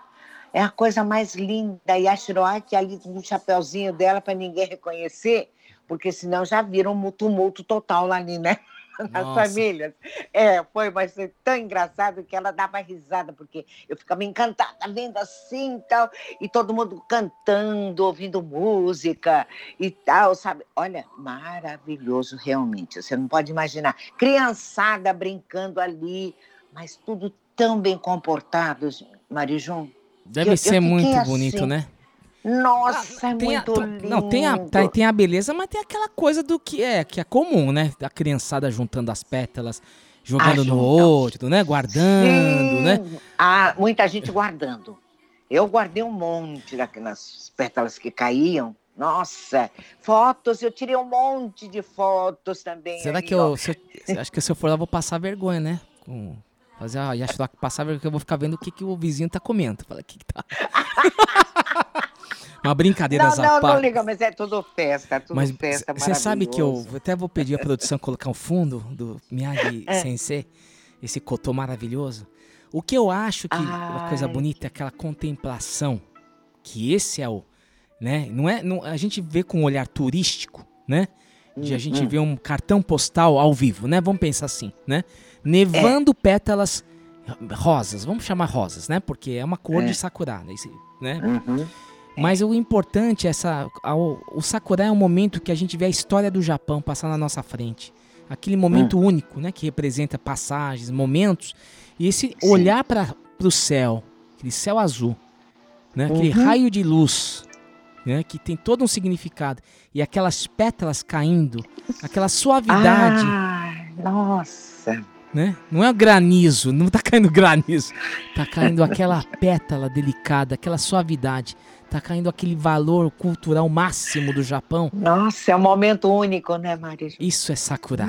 É a coisa mais linda. E a Shiroaki ali com o chapeuzinho dela para ninguém reconhecer, porque senão já viram um tumulto total lá ali, né? [LAUGHS] Nas Nossa. famílias. É, foi, mas foi tão engraçado que ela dava risada, porque eu ficava encantada vendo assim e tal, e todo mundo cantando, ouvindo música e tal, sabe? Olha, maravilhoso realmente. Você não pode imaginar. Criançada brincando ali, mas tudo tão bem comportados, Marijum. Deve Eu- eu ser fiquei muito assim. bonito, né? Nossa, é Tem a- muito to- lindo. não, tem a, tá- tem a beleza, mas tem aquela coisa do que é, que é comum, né? Da criançada juntando as pétalas, jogando Ah, no outro, né? Guardando, né? Sim. Ah, muita gente guardando. Eu guardei um monte daquelas pétalas que caíam. Nossa, fotos, eu tirei um monte de fotos também. Será que eu. eu- acho que se eu for lá, eu vou passar vergonha, né? Com, fazer a Yashiroaki passar vergonha, que eu vou ficar vendo o que, que o vizinho tá comendo. Fala, o que, que tá. [LAUGHS] Uma brincadeira Não, não, não liga, mas é tudo festa, tudo Mas festa você sabe que eu até vou pedir a produção [LAUGHS] colocar um fundo do Miyagi [LAUGHS] É. Sensei, esse cotô maravilhoso. O que eu acho que uma coisa Ai. bonita é aquela contemplação, que esse é o, né? Não é, não, a gente vê com um olhar turístico, né? De a gente hum. ver um cartão postal ao vivo, né? Vamos pensar assim, né? Nevando pétalas rosas, vamos chamar rosas, né? Porque é uma cor É. de sakura, né? Né? Uhum. Mas o importante é essa. o Sakura é um momento que a gente vê a história do Japão passar na nossa frente. Aquele momento Hum. único, né? Que representa passagens, momentos. E esse Sim. olhar para o céu, aquele céu azul, né? Aquele Uhum. raio de luz, né? Que tem todo um significado. E aquelas pétalas caindo, aquela suavidade, Ah, nossa. Né? Não é granizo, não tá caindo [LAUGHS] granizo. Tá caindo aquela pétala delicada, aquela suavidade. Tá caindo aquele valor cultural máximo do Japão. Nossa, é um momento único, né, Maria? Isso é Sakura.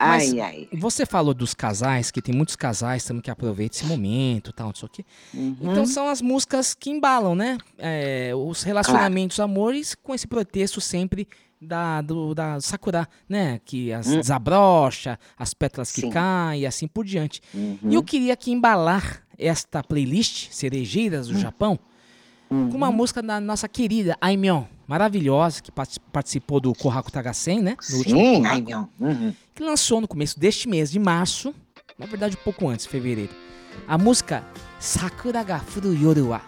Ai, Mas- ai. Você falou dos casais, que tem muitos casais também que aproveitam esse momento, tal, não sei o quê. Uhum. Então são as músicas que embalam, né? É, os relacionamentos, amores, com esse pretexto sempre da, do, da Sakura, né? Que as Hum. desabrocha, as pétalas que Sim. caem e assim por diante. Uhum. E eu queria aqui embalar esta playlist, Cerejeiras do Hum. Japão, com uma música da nossa querida Aimyon, maravilhosa, que parti- participou do Kohaku Tagasen, né? No Sim, Kohaku, ai, meu. Uhum. que lançou no começo deste mês de março, na verdade um pouco antes, fevereiro. A música Sakura ga furu yoru wa.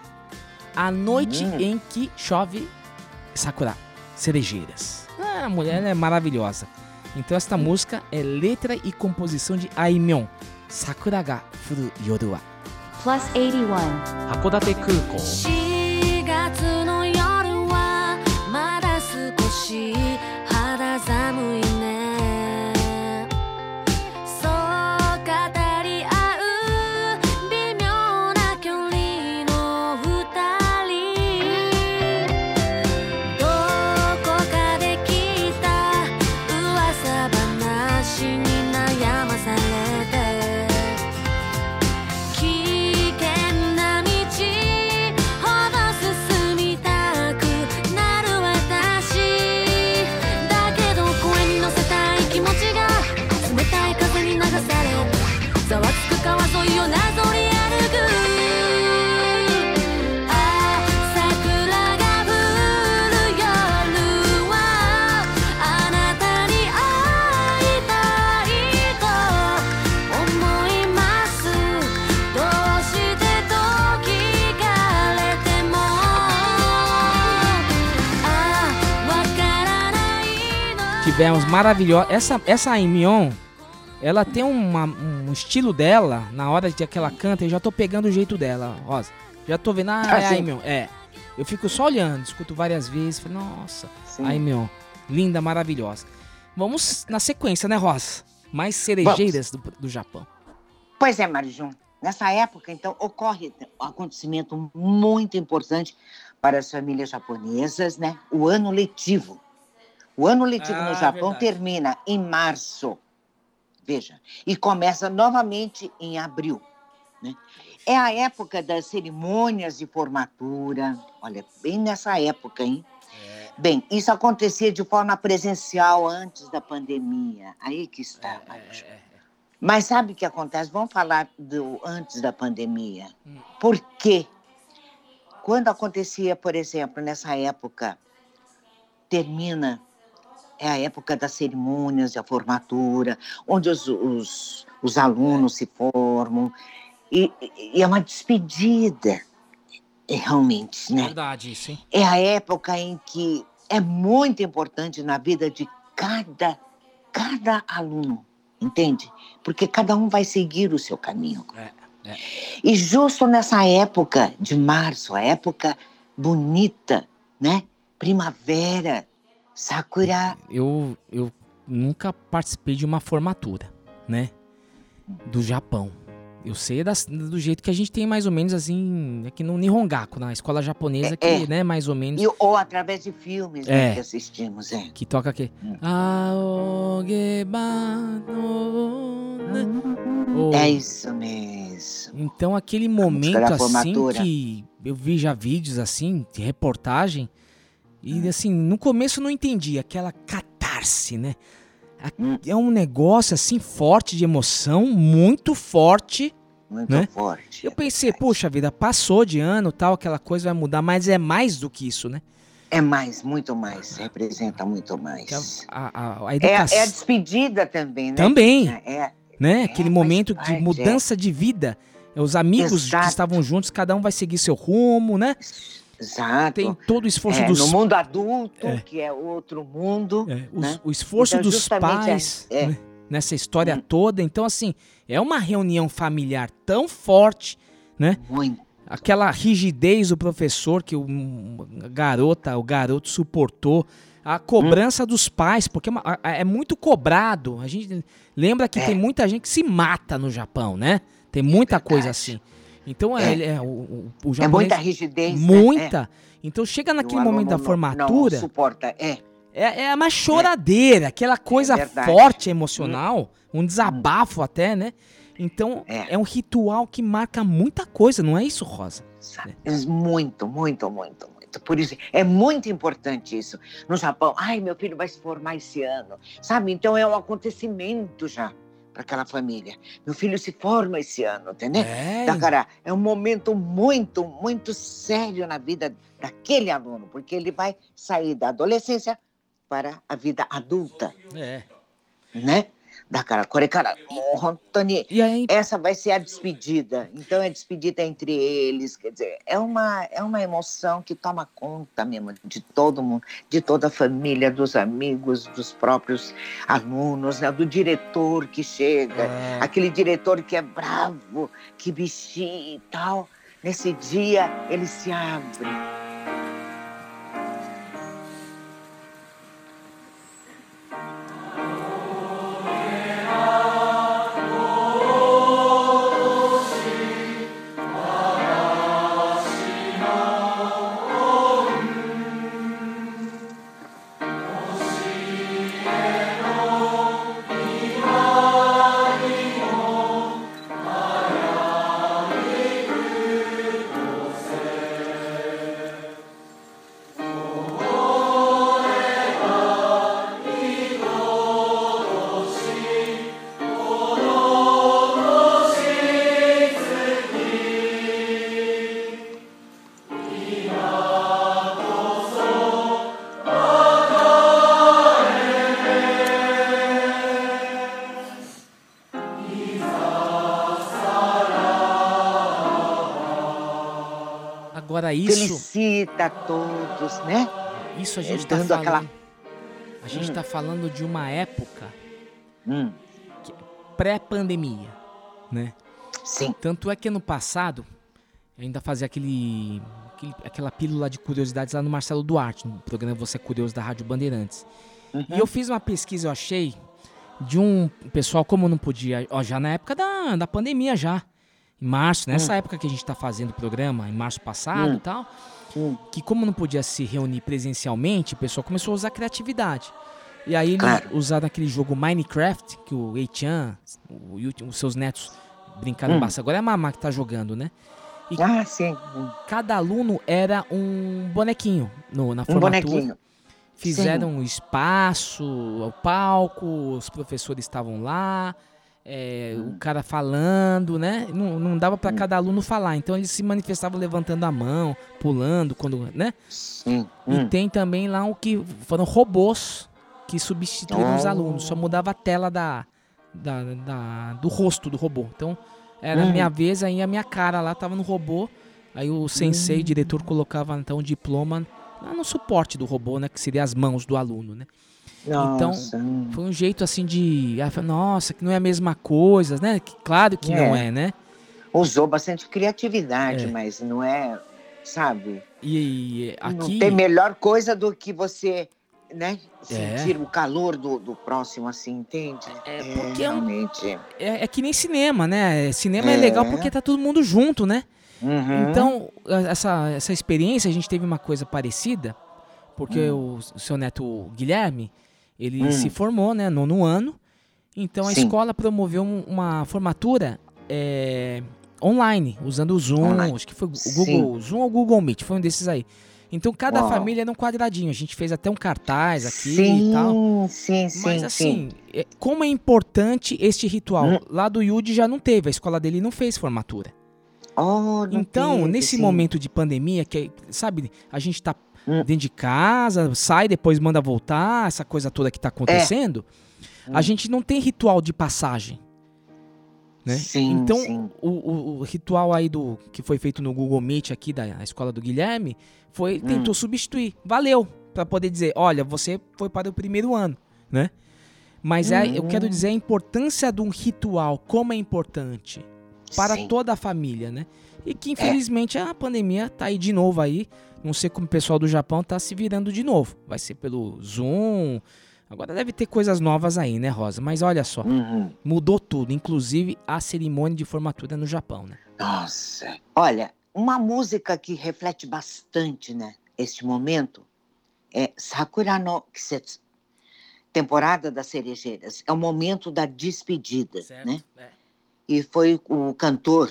A noite Hum. em que chove Sakura. cerejeiras. A mulher é maravilhosa. Então esta música é letra e composição de Aimyon. Sakura ga furu yoru wa. Plus 81. 函館 Tivemos maravilhosa. Essa, essa Aimyon, ela tem uma- um estilo dela, na hora de que ela canta, eu já tô pegando o jeito dela, Rosa. Já tô vendo, ah, Ah, é a sim. Aimyon. É. Eu fico só olhando, escuto várias vezes, falo, nossa, Sim. Aimyon, linda, maravilhosa. Vamos na sequência, né, Rosa? Mais cerejeiras do, do Japão. Pois é, Marijum. Nessa época, então, ocorre um acontecimento muito importante para as famílias japonesas, né? O ano letivo. O ano letivo Ah, no Japão verdade. termina em março, veja, e começa novamente em abril. Né? É a época das cerimônias de formatura. Olha, bem nessa época, hein? Bem, isso acontecia de forma presencial antes da pandemia. Aí que está, Marijum. Mas sabe o que acontece? Vamos falar do antes da pandemia. Por quê? Quando acontecia, por exemplo, nessa época, termina, é a época das cerimônias, da formatura, onde os, os, os alunos se formam, e, e é uma despedida, é, realmente, né? Verdade, hein? É a época em que é muito importante na vida de cada, cada aluno, entende? Porque cada um vai seguir o seu caminho. É, é. E justo nessa época de março, a época bonita, né? Primavera, Sakura. Eu, eu nunca participei de uma formatura, né? Do Japão. Eu sei das- do jeito que a gente tem mais ou menos assim, aqui no Nihongaku, na escola japonesa, que, É, é. né, mais ou menos, E, ou através de filmes É. né, que assistimos, é. que toca aqui. Hum. É isso mesmo. Então aquele momento assim formatura. que eu vi já vídeos assim, de reportagem, e assim, no começo eu não entendi aquela catarse, né? É um negócio assim forte de emoção, muito forte. Muito Né? forte. Eu pensei, puxa vida, passou de ano, tal, aquela coisa vai mudar, mas é mais do que isso, né? É mais, muito mais. Representa muito Que mais. A, a- a É, educação. é a despedida também, né? Também. É, né? É, Aquele momento parte, de mudança de vida. É, Os amigos que Exato. estavam juntos, cada um vai seguir seu rumo, né? Exato. Tem todo o esforço É, dos no mundo adulto, É. que é outro mundo. É, os- né? o esforço Então, dos justamente, pais é, é. né, nessa história toda. Então, assim, é uma reunião familiar tão forte, né? Muito. Aquela rigidez do professor que o garota, o garoto suportou. A cobrança dos pais, porque é, é muito cobrado. A gente lembra que É. tem muita gente que se mata no Japão, né? Tem muita coisa verdade. assim. Então, é, É. é, o, o, o É japonês... muita rigidez. né? Muita. Então, chega É. naquele momento da formatura... Não, suporta. É. É, é uma choradeira, aquela coisa verdade. forte, emocional, um desabafo até, né? Então, é. É. um ritual que marca muita coisa, não é isso, Rosa? Muito, muito, muito, muito. Por isso, é muito importante isso. No Japão, ai, meu filho vai se formar esse ano, sabe? Então é um acontecimento já para aquela família. Meu filho se forma esse ano, entendeu? É, Da cara, é um momento muito, muito sério na vida daquele aluno, porque ele vai sair da adolescência para a vida adulta, é. né? だからこれからもう本当に E aí, essa vai ser a despedida. Então é despedida entre eles, quer dizer, é uma é uma emoção que toma conta mesmo de todo mundo, de toda a família, dos amigos, dos próprios alunos, né, do diretor que chega, é, aquele diretor que é bravo, que bichinho e tal. Nesse dia ele se abre. A todos, né? isso a gente tá dando falando. aquela- A gente Hum. tá falando de uma época Hum, pré-pandemia, né? sim. Tanto é que ano passado eu ainda fazia aquele, aquele- aquela pílula de curiosidades lá no Marcelo Duarte, no programa Você é Curioso da Rádio Bandeirantes. Uhum. E eu fiz uma pesquisa, eu achei, de um pessoal, como não podia, ó, já na época da, da pandemia já, em março, nessa época que a gente tá fazendo o programa, em março passado Hum. e tal, Hum. que como não podia se reunir presencialmente, o pessoal começou a usar criatividade. E aí eles Claro. usaram aquele jogo Minecraft, que o Eichan, o os seus netos brincaram Hum. bastante. Agora é a Mamá que tá jogando, né? E Ah, sim. Hum. cada aluno era um bonequinho no, na Um formatura. bonequinho. Fizeram um espaço, o palco, os professores estavam lá, é, o cara falando, né? Não, não dava para cada aluno falar, então eles se manifestavam levantando a mão, pulando, quando, né? Sim. E Hum. tem também lá o que foram robôs que substituíram os Oh. alunos, só mudava a tela da, da, da- do rosto do robô. Então era a Hum. minha vez, aí a minha cara lá tava no robô, aí o sensei, Hum. diretor, colocava então o diploma lá no suporte do robô, né? Que seria as mãos do aluno, né? Nossa. hum. Foi um jeito assim de. Nossa, que não é a mesma coisa, né? Claro que não É. é, né? Usou bastante criatividade, É. mas não é, sabe? E, Não aqui. tem melhor coisa do que você, né? É. Sentir o calor do, do próximo, assim, entende? É, porque é realmente. É, é que nem cinema, né? Cinema é. É. legal porque tá todo mundo junto, né? Uhum. Então, essa, essa experiência, a gente teve uma coisa parecida, porque o, o seu neto Guilherme, ele Hum. se formou, né, no, no ano. Então, a Sim. escola promoveu um- uma formatura é, online, usando o Zoom, Online. acho que foi o Sim. Google Zoom ou Google Meet, foi um desses aí. Então, cada Uau. família era um quadradinho. A gente fez até um cartaz aqui sim, e tal. sim, sim, Mas sim. assim, é, como é importante este ritual? Hum. Lá do Yudi já não teve, a escola dele não fez formatura. Oh, não Então, teve, nesse sim. momento de pandemia, que sabe, a gente tá Hum. dentro de casa, sai, depois manda voltar, essa coisa toda que tá acontecendo, Hum. a gente não tem ritual de passagem. Né? Sim, então, sim. O, o- o ritual aí do que foi feito no Google Meet aqui da escola do Guilherme foi Hum. tentou substituir. Valeu para poder dizer, olha, você foi para o primeiro ano, né? Mas é, eu quero Hum. dizer a importância de um ritual, como é importante para Sim. É. toda a família, né? E que infelizmente a pandemia tá aí de novo aí. Não sei como o pessoal do Japão tá se virando de novo. Vai ser pelo Zoom. Agora deve ter coisas novas aí, né, Rosa? Mas olha só, Uhum. mudou tudo, inclusive a cerimônia de formatura no Japão, né? Nossa. Olha, uma música que reflete bastante, né, este momento é Sakura no Kisetsu. Temporada das cerejeiras. É o momento da despedida, né? É. E foi o cantor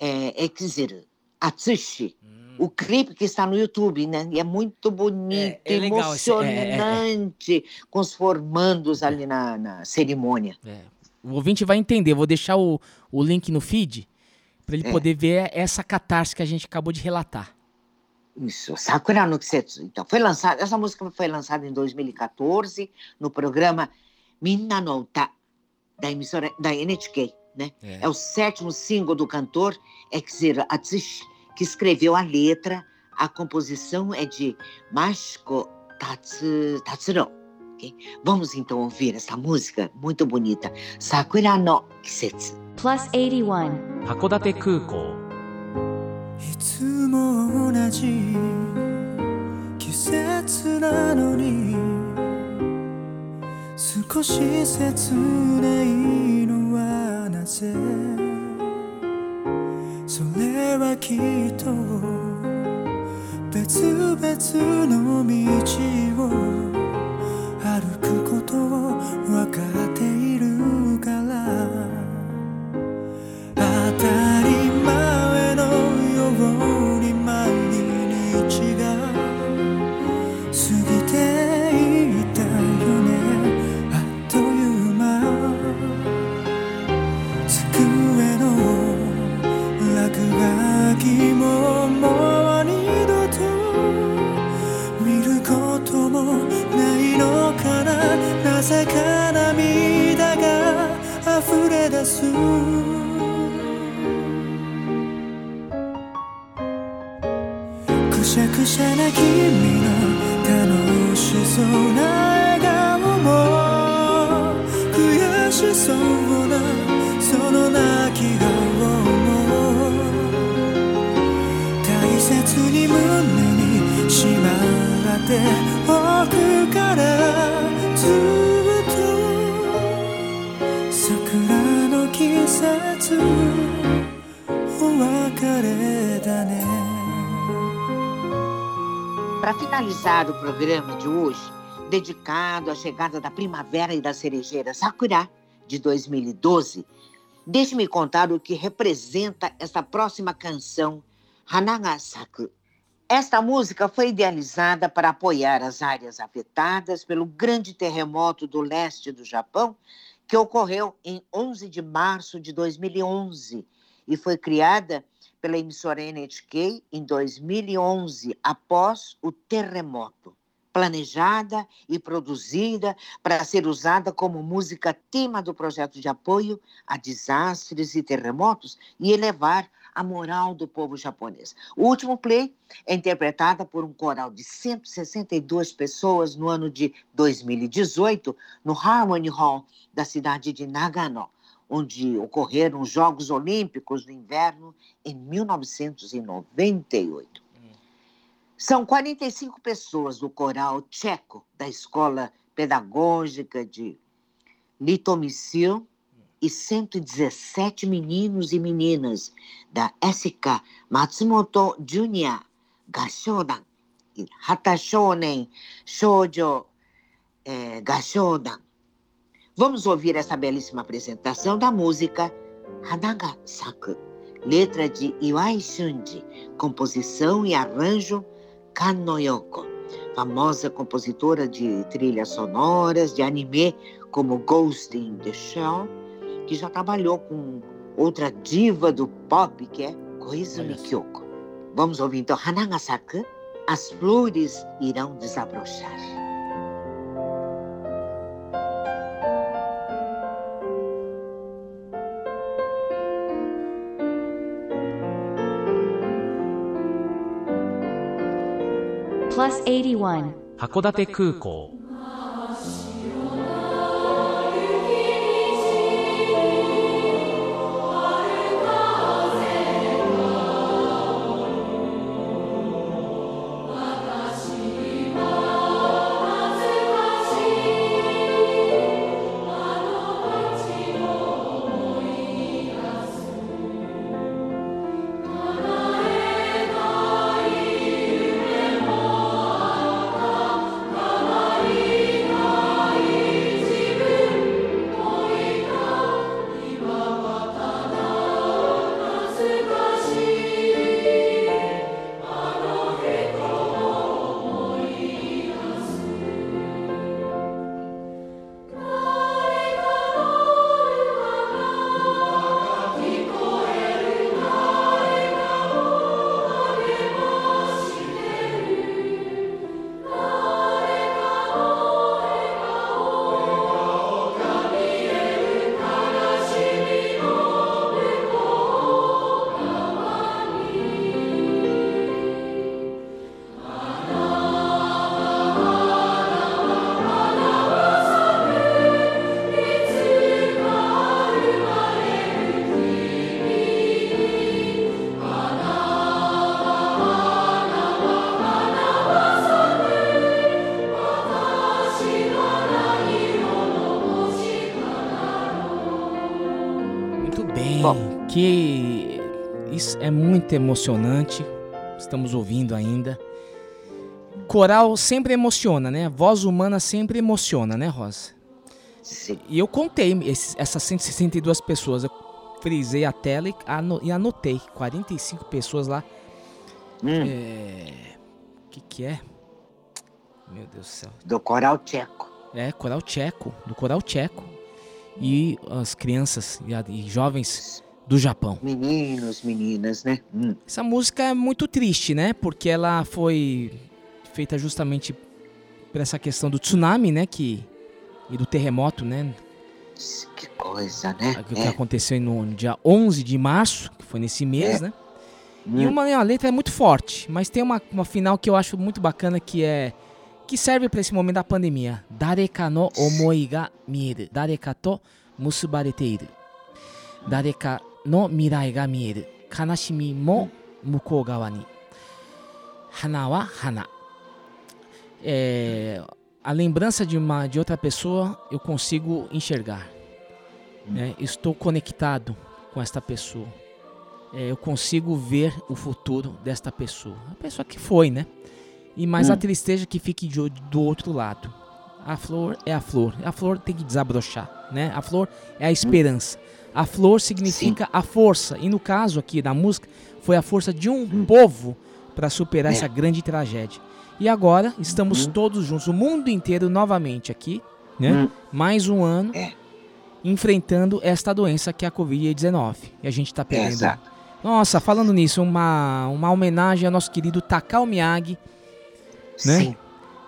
é, Exiru Atsushi. Hum. O clipe que está no YouTube, né? E é muito bonito, É, é legal esse- é, é, é. emocionante, com os formandos ali na, na cerimônia. É. O ouvinte vai entender. Vou deixar o, o link no feed para ele poder ver essa catarse que a gente acabou de relatar. Isso, Sakura no Kisetsu. Então, foi lançada, essa música foi lançada em 2014 no programa Minna no Uta, da emissora da NHK, né? É. É, o sétimo single do cantor Exir Atsushi, que escreveu a letra. A composição é de Mashiko Tatsu, Tatsuro. ok? Vamos então ouvir essa música muito bonita, Sakura no Kisetsu. plus 81. 函館空港いつも同じ季節なのに少し切ないのはなぜ それはきっと別々の道を。そうな笑顔も悔しそうな。その泣き顔も大切に胸にしまっておくからずっと桜の季節 Para finalizar o programa de hoje, dedicado à chegada da primavera e da cerejeira Sakura de 2012, deixe-me contar o que representa essa próxima canção, Hanaga Saku. Esta música foi idealizada para apoiar as áreas afetadas pelo grande terremoto do leste do Japão, que ocorreu em 11 de março de 2011 e foi criada pela emissora NHK em 2011, após o terremoto. Planejada e produzida para ser usada como música tema do projeto de apoio a desastres e terremotos e elevar a moral do povo japonês. O último play é interpretada por um coral de 162 pessoas no ano de 2018 no Harmony Hall da cidade de Nagano onde ocorreram os Jogos Olímpicos do Inverno em 1998. São 45 pessoas do coral tcheco da Escola Pedagógica de Litomicil e 117 meninos e meninas da SK Matsumoto Junior Gashodan e Hata Shonen Shoujo eh, Gashodan. Vamos ouvir essa belíssima apresentação da música Hanaga Saku, letra de Iwai Shunji, composição e arranjo Kano Yoko, famosa compositora de trilhas sonoras de anime como Ghost in the Shell, que já trabalhou com outra diva do pop que é Koizumi Kyoko. Vamos ouvir então Hanaga Saku, as flores irão desabrochar. 函館空港「muito emocionante. Estamos ouvindo ainda. Coral sempre emociona, né? Voz humana sempre emociona, né, Rosa? Sim. E eu contei esses- essas 162 pessoas. Eu frisei a tela e, ano- e anotei. 45 pessoas lá. É. O que, que é? Meu Deus do céu. Do coral tcheco. É, coral tcheco, do coral tcheco. E as crianças e, e jovens do Japão. Meninos, meninas, né? Hum. Essa música é muito triste, né? Porque ela foi feita justamente por essa questão do tsunami, né? Que, e do terremoto, né? Que coisa, né? O que É. aconteceu no dia 11 de março, que foi nesse mês, É. né? E Hum. uma a letra é muito forte, mas tem uma, uma final que eu acho muito bacana que é que serve para esse momento da pandemia. Dareka no omoi ga mieru. Dareka to musubarete iru. Dareka É, a lembrança de uma de outra pessoa eu consigo enxergar. né? Estou conectado com esta pessoa. É, eu consigo ver o futuro desta pessoa. A pessoa que foi, né? E mais Hum. a tristeza que fique de do outro lado. A flor é a flor. A flor tem que desabrochar, né? A flor é a esperança. A flor significa a força. E no caso aqui da música, foi a força de um povo para superar É. essa grande tragédia. E agora estamos todos juntos, o mundo inteiro novamente aqui, né? Hum. Mais um ano É. enfrentando esta doença que é a Covid-19. E a gente tá perdendo. Exato. Nossa, falando nisso, uma, uma homenagem ao nosso querido Takao Miyagi, né? Sim.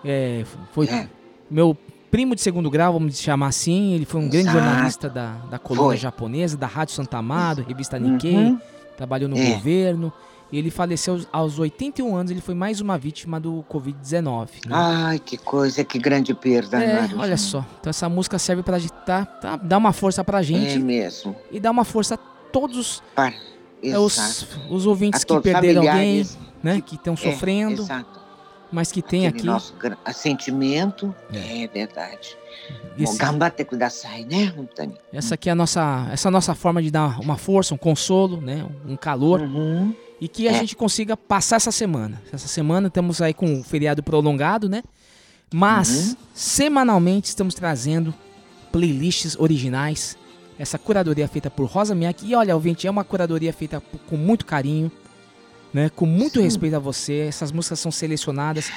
É, foi É. meu primo de segundo grau, vamos chamar assim. Ele foi um grande Exato. jornalista da, da coluna Foi. japonesa, da Rádio Santa Amaro, revista Nikkei, Uhum. trabalhou no É. governo. E ele faleceu aos- aos 81 anos, ele foi mais uma vítima do Covid-19. né? Ai, que coisa, que grande perda, É, olha só. Então essa música serve pra gente tá, tá, dar uma força pra gente É mesmo. e dar uma força a todos Para. é, os, Exato. os ouvintes A que perderam alguém, né? Que estão É, sofrendo, exato. Mas que tem Aquele aqui. nosso gra- sentimento. É, verdade. Esse- né, Antônio? Essa aqui é a nossa, essa nossa forma de dar uma força, um consolo, né? Um calor. Uhum. E que a É. gente consiga passar essa semana. Essa semana estamos aí com o feriado prolongado, né? Mas, Uhum. semanalmente, estamos trazendo playlists originais. Essa curadoria feita por Rosa Miyake. E olha, ouvinte, é uma curadoria feita com muito carinho, né? Com muito respeito a você. Essas músicas são selecionadas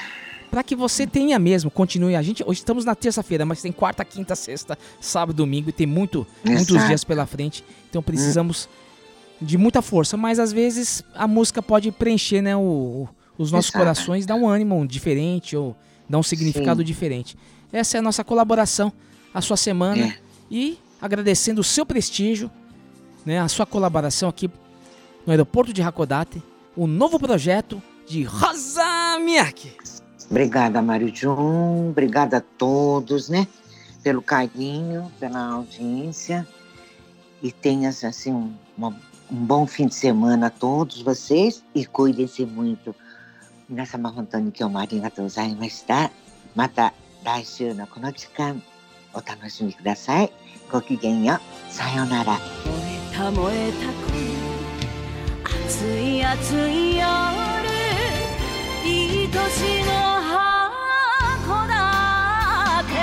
para que você tenha mesmo, continue. A gente hoje estamos na terça-feira, mas tem quarta, quinta, sexta, sábado, domingo e tem muito, muitos dias pela frente. Então precisamos de muita força, mas às vezes a música pode preencher, né, o, o- os nossos Exato. corações, dar um ânimo diferente ou dar um significado Sim. diferente. Essa é a nossa colaboração, a sua semana É. e agradecendo o seu prestígio, né, a sua colaboração aqui no aeroporto de Hakodate, o novo projeto de Rosa Miyake. Obrigada, Mário Jun. Obrigada a todos, né? Pelo carinho, pela audiência. E tenhas, assim, um, uma- um bom fim de semana a todos vocês. E cuidem-se muito.皆様本当に今日もありがとうございました。また来週のこの時間お楽しみください。ごきげんよう。さようなら。た燃えた この暑い暑い夜愛しの函館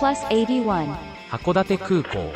plus 81. 函館空港